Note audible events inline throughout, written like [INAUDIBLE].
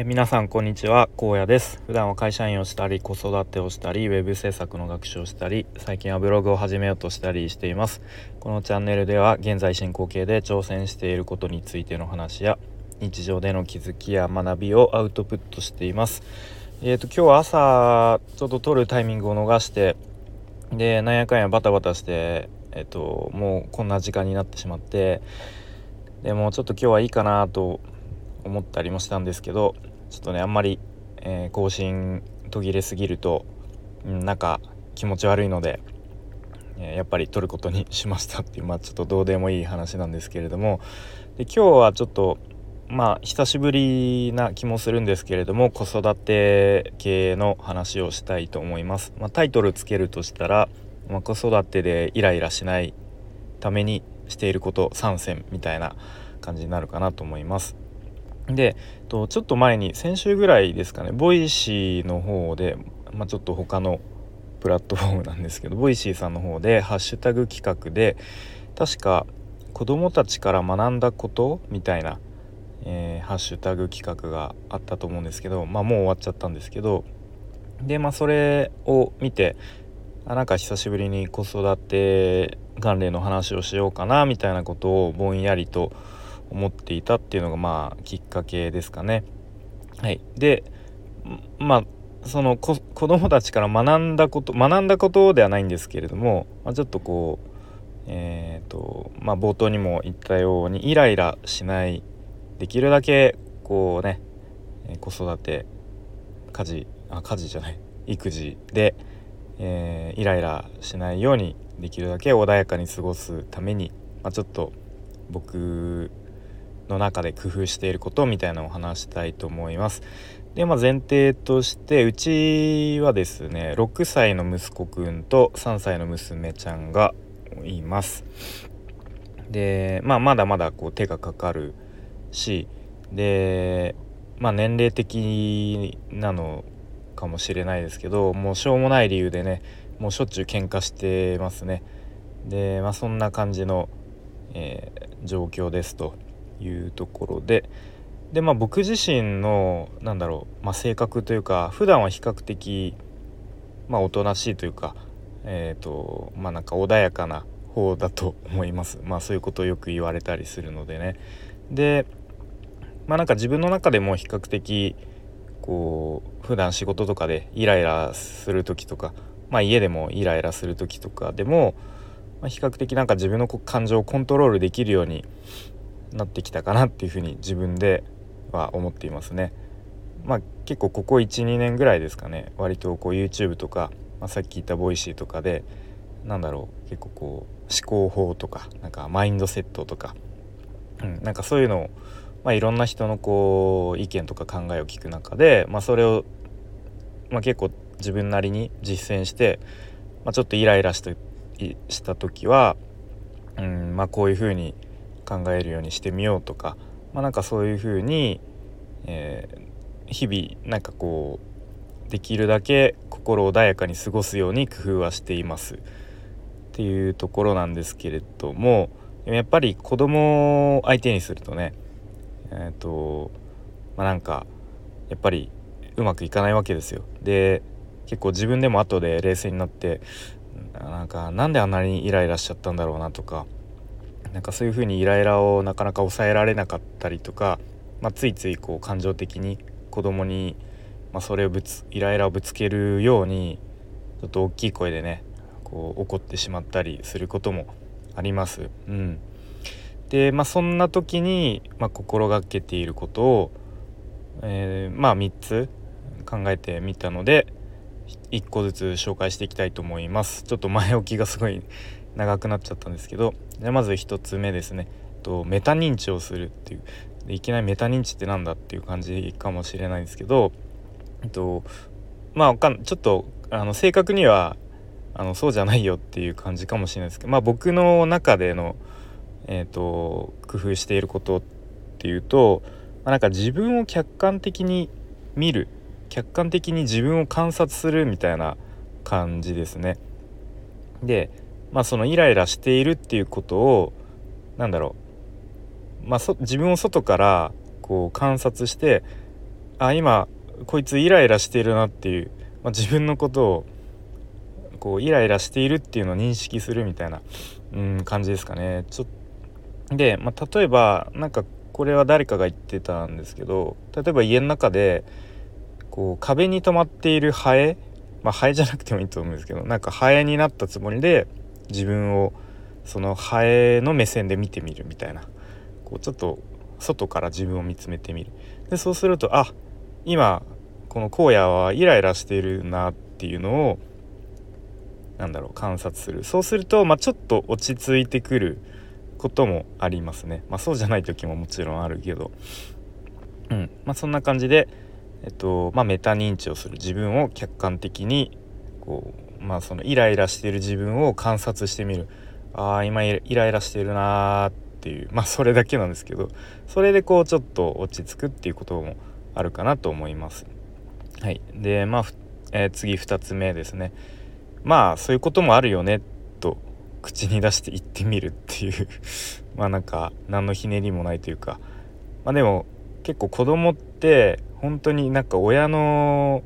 え皆さんこんにちは。荒野です。普段は会社員をしたり子育てをしたりウェブ制作の学習をしたり最近はブログを始めようとしたりしています。このチャンネルでは現在進行形で挑戦していることについての話や日常での気づきや学びをアウトプットしています。えーと今日は朝ちょっと撮るタイミングを逃してでなんやかんやバタバタしてえっ、ー、ともうこんな時間になってしまってでもちょっと今日はいいかなと思ったりもしたんですけどちょっとねあんまり、えー、更新途切れすぎると、うん、なんか気持ち悪いので、えー、やっぱり撮ることにしましたっていうまあちょっとどうでもいい話なんですけれどもで今日はちょっとまあ久しぶりな気もするんですけれども子育て系の話をしたいと思います。まあ、タイトルつけるとしたら、まあ、子育てでイライラしないためにしていること3選みたいな感じになるかなと思います。でとちょっと前に先週ぐらいですかね Voicyの方で、まあ、ちょっと他のプラットフォームなんですけど Voicyさんの方でハッシュタグ企画で確か子どもたちから学んだことみたいな、えー、ハッシュタグ企画があったと思うんですけど、まあ、もう終わっちゃったんですけどでまあそれを見てあなんか久しぶりに子育て関連の話をしようかなみたいなことをぼんやりと思思っていたっていうのがまあきっかけですかね。はい、でまあその子どもたちから学んだこと学んだことではないんですけれども、まあ、ちょっとこうえーとまあ、冒頭にも言ったようにイライラしない。できるだけこうね子育て家事あ家事じゃない。育児で、えー、イライラしないようにできるだけ穏やかに過ごすために、まあ、ちょっと僕の中で工夫していることみたいなのを話したいと思います。で、まあ、前提としてうちはですね6歳の息子くんと3歳の娘ちゃんがいます。で、まあ、まだまだこう手がかかるしで、まあ、年齢的なのかもしれないですけどもうしょうもない理由でねもうしょっちゅう喧嘩してますね。で、まあ、そんな感じの、えー、状況ですと。いうところで。でまあ僕自身のなんだろう、まあ、性格というか普段は比較的まあおとなしいというかえ、ー、とまあなんか穏やかな方だと思います。まあそういうことをよく言われたりするのでね。でまあなんか自分の中でも比較的こう普段仕事とかでイライラする時とかまあ家でもイライラする時とかでも、まあ、比較的なんか自分の感情をコントロールできるようになってきたかなっていうふうに自分では思っていますね。まあ結構ここ12年ぐらいですかね割とこう YouTube とか、まあ、さっき言った Voicy とかでなんだろう結構こう思考法とかなんかマインドセットとか、うん、なんかそういうのを、まあ、いろんな人のこう意見とか考えを聞く中で、まあ、それを、まあ、結構自分なりに実践して、まあ、ちょっとイライラしたした時は、うんまあ、こういうふうに考えるようにしてみようとか、まあ、なんかそういうふうに、えー、日々なんかこうできるだけ心穏やかに過ごすように工夫はしていますっていうところなんですけれどもやっぱり子供を相手にするとねえっ、ー、とまあなんかやっぱりうまくいかないわけですよ。で結構自分でも後で冷静になってなんかなんであんなにイライラしちゃったんだろうなとかなんかそういうふうにイライラをなかなか抑えられなかったりとか、まあ、ついついこう感情的に子供にまに、それをぶつイライラをぶつけるようにちょっと大きい声でねこう怒ってしまったりすることもあります。うん、でまあそんな時に、まあ、心がけていることを、えー、まあ3つ考えてみたので1個ずつ紹介していきたいと思います。ちょっと前置きがすごい長くなっちゃったんですけどじゃまず1つ目ですねとメタ認知をするっていうでいきなりメタ認知って何だっていう感じかもしれないんですけど、えっと、まあかんちょっとあの正確にはあのそうじゃないよっていう感じかもしれないですけど、まあ、僕の中での、えーと、工夫していることっていうと、まあ、なんか自分を客観的に見る客観的に自分を観察するみたいな感じですね。でまあそのイライラしているっていうことを何だろう、まあ、自分を外からこう観察してあ今こいつイライラしているなっていう、まあ、自分のことをこうイライラしているっていうのを認識するみたいな、うん、感じですかね。ちょで、まあ、例えばなんかこれは誰かが言ってたんですけど例えば家の中でこう壁に止まっているハエまあハエじゃなくてもいいと思うんですけどなんかハエになったつもりで自分をそのハエの目線で見てみるみたいな。こうちょっと外から自分を見つめてみる。でそうするとあ今この荒野はイライラしているなっていうのをなんだろう観察する。そうすると、まあ、ちょっと落ち着いてくることもありますね。まあそうじゃない時ももちろんあるけど。うん。まあそんな感じでえっとまあメタ認知をする。自分を客観的にこうまあそのイライラしてる自分を観察してみる。ああ今イライラしてるなーっていう。まあそれだけなんですけど。それでこうちょっと落ち着くっていうこともあるかなと思います。はい、でまあ、えー、次2つ目ですね。まあそういうこともあるよねと口に出して言ってみるっていう。[LAUGHS] まあなんか何のひねりもないというか。まあでも結構子供って本当になんか親の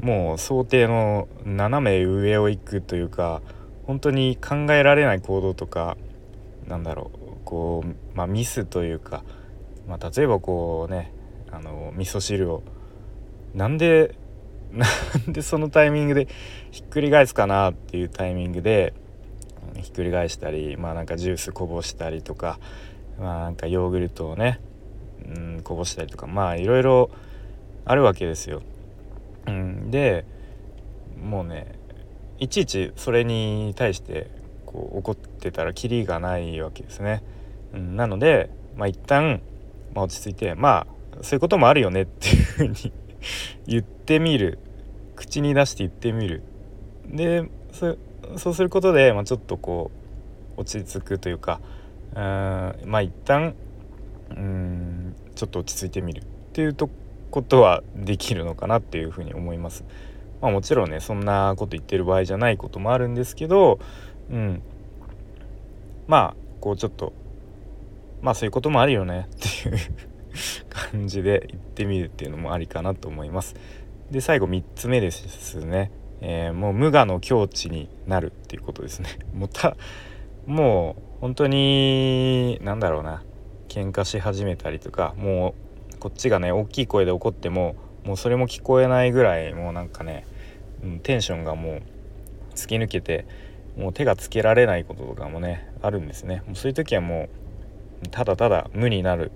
もう想定の斜め上を行くというか本当に考えられない行動とかなんだろうこう、まあ、ミスというか、まあ、例えばこうねあの味噌汁をなんで [LAUGHS] なんでそのタイミングでひっくり返すかなっていうタイミングでひっくり返したりまあなんかジュースこぼしたりとかまあなんかヨーグルトをね、うん、こぼしたりとかまあいろいろあるわけですよ。うん、でもうねいちいちそれに対してこう怒ってたらキリがないわけですね。うん、なのでまあ一旦、まあ、落ち着いてまあそういうこともあるよねっていうふうに言ってみる。口に出して言ってみる。でそうすることで、まあ、ちょっとこう落ち着くというかうんまあ一旦うんちょっと落ち着いてみるっていうとことはできるのかなっていうふうに思います。まあ、もちろんねそんなこと言ってる場合じゃないこともあるんですけど、うん、まあこうちょっとまあそういうこともあるよねっていう感じで言ってみるっていうのもありかなと思います。で最後3つ目ですね、えー、もう無我の境地になるっていうことですね。[LAUGHS] もたもう本当に何だろうな喧嘩し始めたりとかもうこっちがね大きい声で怒ってももうそれも聞こえないぐらいもうなんかね、うん、テンションがもう突き抜けてもう手がつけられないこととかもねあるんですね。もうそういう時はもうただただ無になる。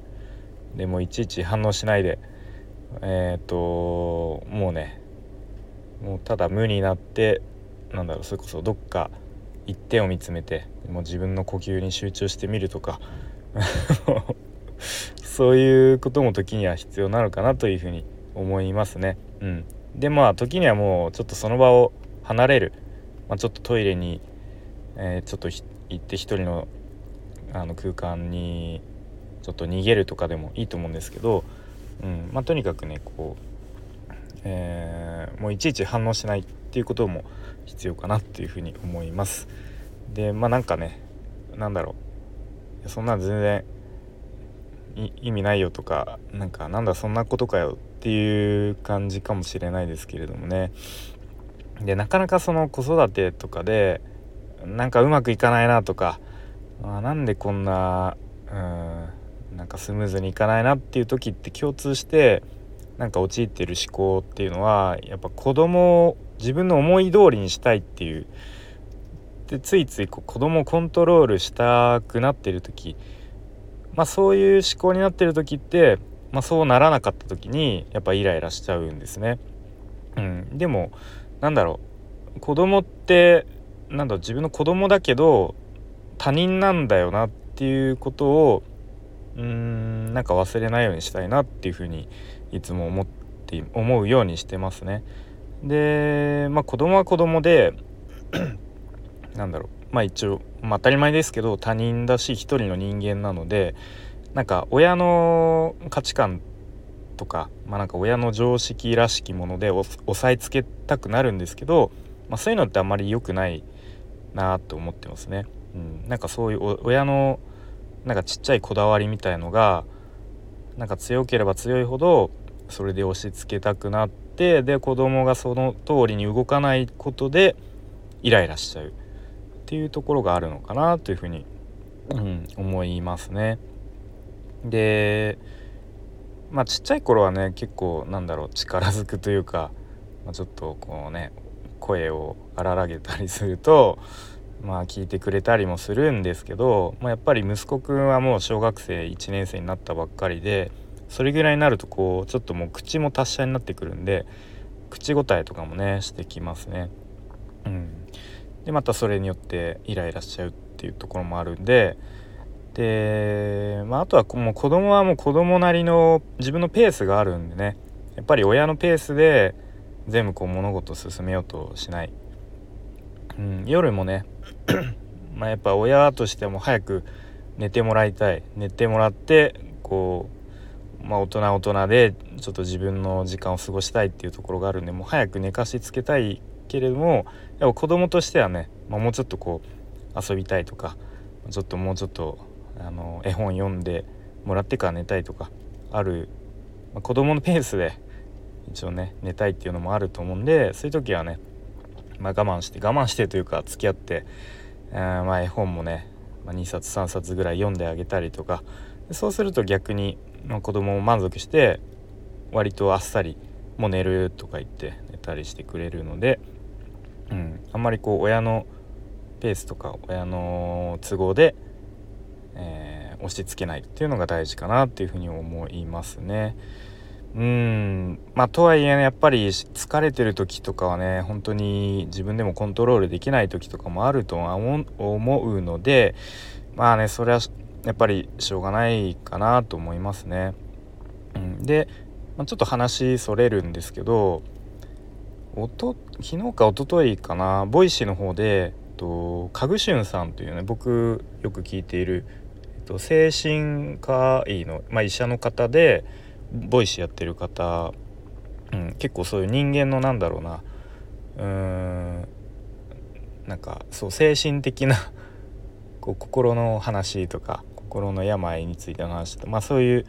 でもいちいち反応しないでえっ、ともうねもうただ無になってなんだろうそれこそどっか一点を見つめてもう自分の呼吸に集中してみるとか。[LAUGHS] そういうことも時には必要なのかなというふうに思いますね。うん、でまあ時にはもうちょっとその場を離れる、まあ、ちょっとトイレにえー、ちょっと行って一人のあの空間にちょっと逃げるとかでもいいと思うんですけど、うんまあ、とにかくねこう、えー、もういちいち反応しないっていうことも必要かなっていうふうに思います。でまあなんかねなんだろうそんな全然意味ないよとかなんかなんだそんなことかよっていう感じかもしれないですけれどもね。でなかなかその子育てとかでなんかうまくいかないなとかあなんでこんなうんなんかスムーズにいかないなっていう時って共通してなんか陥ってる思考っていうのはやっぱ子供を自分の思い通りにしたいっていう。でついついこう子供をコントロールしたくなってる時まあそういう思考になってる時って、まあ、そうならなかった時にやっぱイライラしちゃうんですね。うん、でもなんだろう子供ってなんだ自分の子供だけど他人なんだよなっていうことをうーんなんか忘れないようにしたいなっていうふうにいつも思って思うようにしてますね。でまあ子供は子供で [CLEARS THROAT] なんだろうまあ一応、まあ、当たり前ですけど他人だし一人の人間なのでなんか親の価値観とか、まあ、なんか親の常識らしきもので押さえつけたくなるんですけど、まあ、そういうのってあんまり良くないなと思ってますね。うん、なんかそういう親のなんかちっちゃいこだわりみたいのがなんか強ければ強いほどそれで押し付けたくなってで子供がその通りに動かないことでイライラしちゃうっていうところがあるのかなというふうに、うん、思いますね。でまあちっちゃい頃はね結構なんだろう力ずくというか、まあ、ちょっとこうね声を荒らげたりするとまあ聞いてくれたりもするんですけど、まあ、やっぱり息子くんはもう小学生1年生になったばっかりでそれぐらいになるとこうちょっともう口も達者になってくるんで口答えとかもねしてきますね。うん、でまたそれによってイライラしちゃうっていうところもあるんでで、まあ、あとはもう子供はもう子供なりの自分のペースがあるんでね。やっぱり親のペースで全部こう物事を進めようとしない、うん、夜もね [CLEARS THROAT] まやっぱ親としても早く寝てもらいたい。寝てもらってこうまあ大人大人でちょっと自分の時間を過ごしたいっていうところがあるんでもう早く寝かしつけたいけれどもやっぱ子供としてはね、まあ、もうちょっとこう遊びたいとかちょっともうちょっとあの絵本読んでもらってから寝たいとかある、まあ、子供のペースで一応ね寝たいっていうのもあると思うんでそういう時はね、まあ、我慢して我慢してというか付き合って、えー、まあ絵本もね、まあ、2冊3冊ぐらい読んであげたりとかそうすると逆に、まあ、子供も満足して割とあっさりもう寝るとか言って寝たりしてくれるので、あんまりこう親のペースとか親の都合で、えー、押し付けないっていうのが大事かなっていうふうに思いますね。うんまあとはいえねやっぱり疲れてる時とかはね本当に自分でもコントロールできない時とかもあるとは思うのでまあねそれはやっぱりしょうがないかなと思いますね。うん、で、まあ、ちょっと話それるんですけどおと昨日か一昨日かな Voicy の方でとカグシュンさんというね僕よく聞いている、えっと、精神科医の、まあ、医者の方で Voicy やってる方、うん、結構そういう人間のなんだろうなうーんなんかそう精神的なこう心の話とか心の病についての話とまあそういう、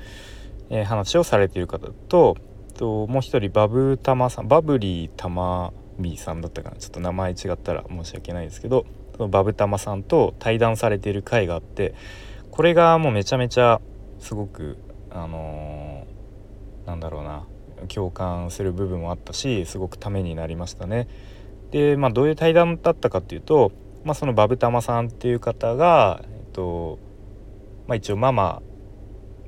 えー、話をされている方とともう一人バブタマさんバブリータマビーさんだったかなちょっと名前違ったら申し訳ないですけどそのバブタマさんと対談されている回があってこれがもうめちゃめちゃすごくあのー、なんだろうな共感する部分もあったしすごくためになりましたね。でまあどういう対談だったかっていうと、まあ、そのバブタマさんっていう方が、えっとまあ、一応ママ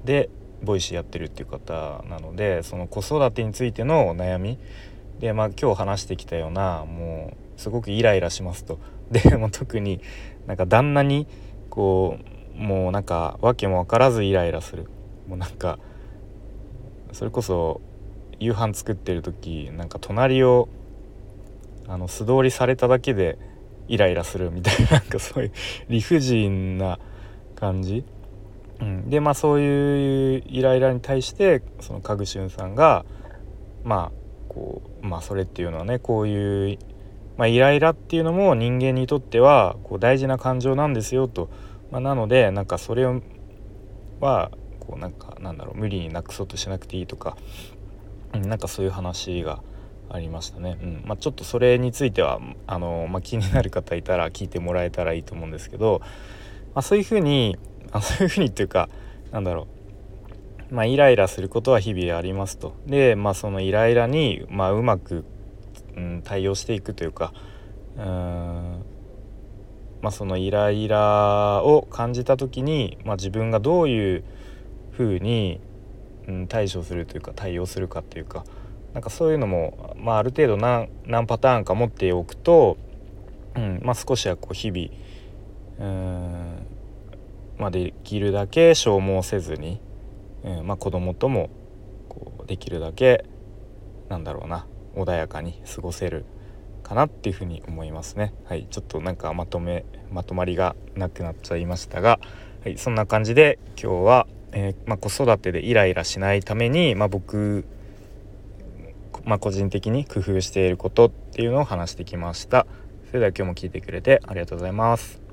で Voicy やってるっていう方なのでその子育てについての悩みでまあ今日話してきたようなもうすごくイライラしますと。[LAUGHS] でも特になんか旦那にこうもうなんか訳も分からずイライラする。もうなんかそれこそ夕飯作ってる時なんか隣をあの素通りされただけでイライラするみたいななんかそういう理不尽な感じ、うん、でまあそういうイライラに対してそのかぐしゅんさんがまあこうまあそれっていうのはねこういう、まあ、イライラっていうのも人間にとってはこう大事な感情なんですよと、まあ、なのでなんかそれはこうなんかなんだろう無理になくそうとしなくていいとか、うん、なんかそういう話がありましたね、うん。まあ、ちょっとそれについてはあの、まあ、気になる方いたら聞いてもらえたらいいと思うんですけど、まあ、そういうふうにあそういうふうにっていうかなんだろうまあ、イライラすることは日々ありますと。で、まあ、そのイライラに、まあ、うまく、うん、対応していくというかうん、まあ、そのイライラを感じた時に、まあ、自分がどういうふうに、うん、対処するというか対応するかっていうかなんかそういうのも、まあ、ある程度何何パターンか持っておくと、うんまあ、少しはこう日々うんまあ、できるだけ消耗せずにえー、まあ、子供ともこうできるだけなんだろうな穏やかに過ごせるかなっていうふうに思いますね。はい、ちょっとなんかまとめまとまりがなくなっちゃいましたが、はい、そんな感じで今日は、えー、まあ、子育てでイライラしないために、まあ、僕、まあ、個人的に工夫していることっていうのを話してきました。それでは今日も聞いてくれてありがとうございます。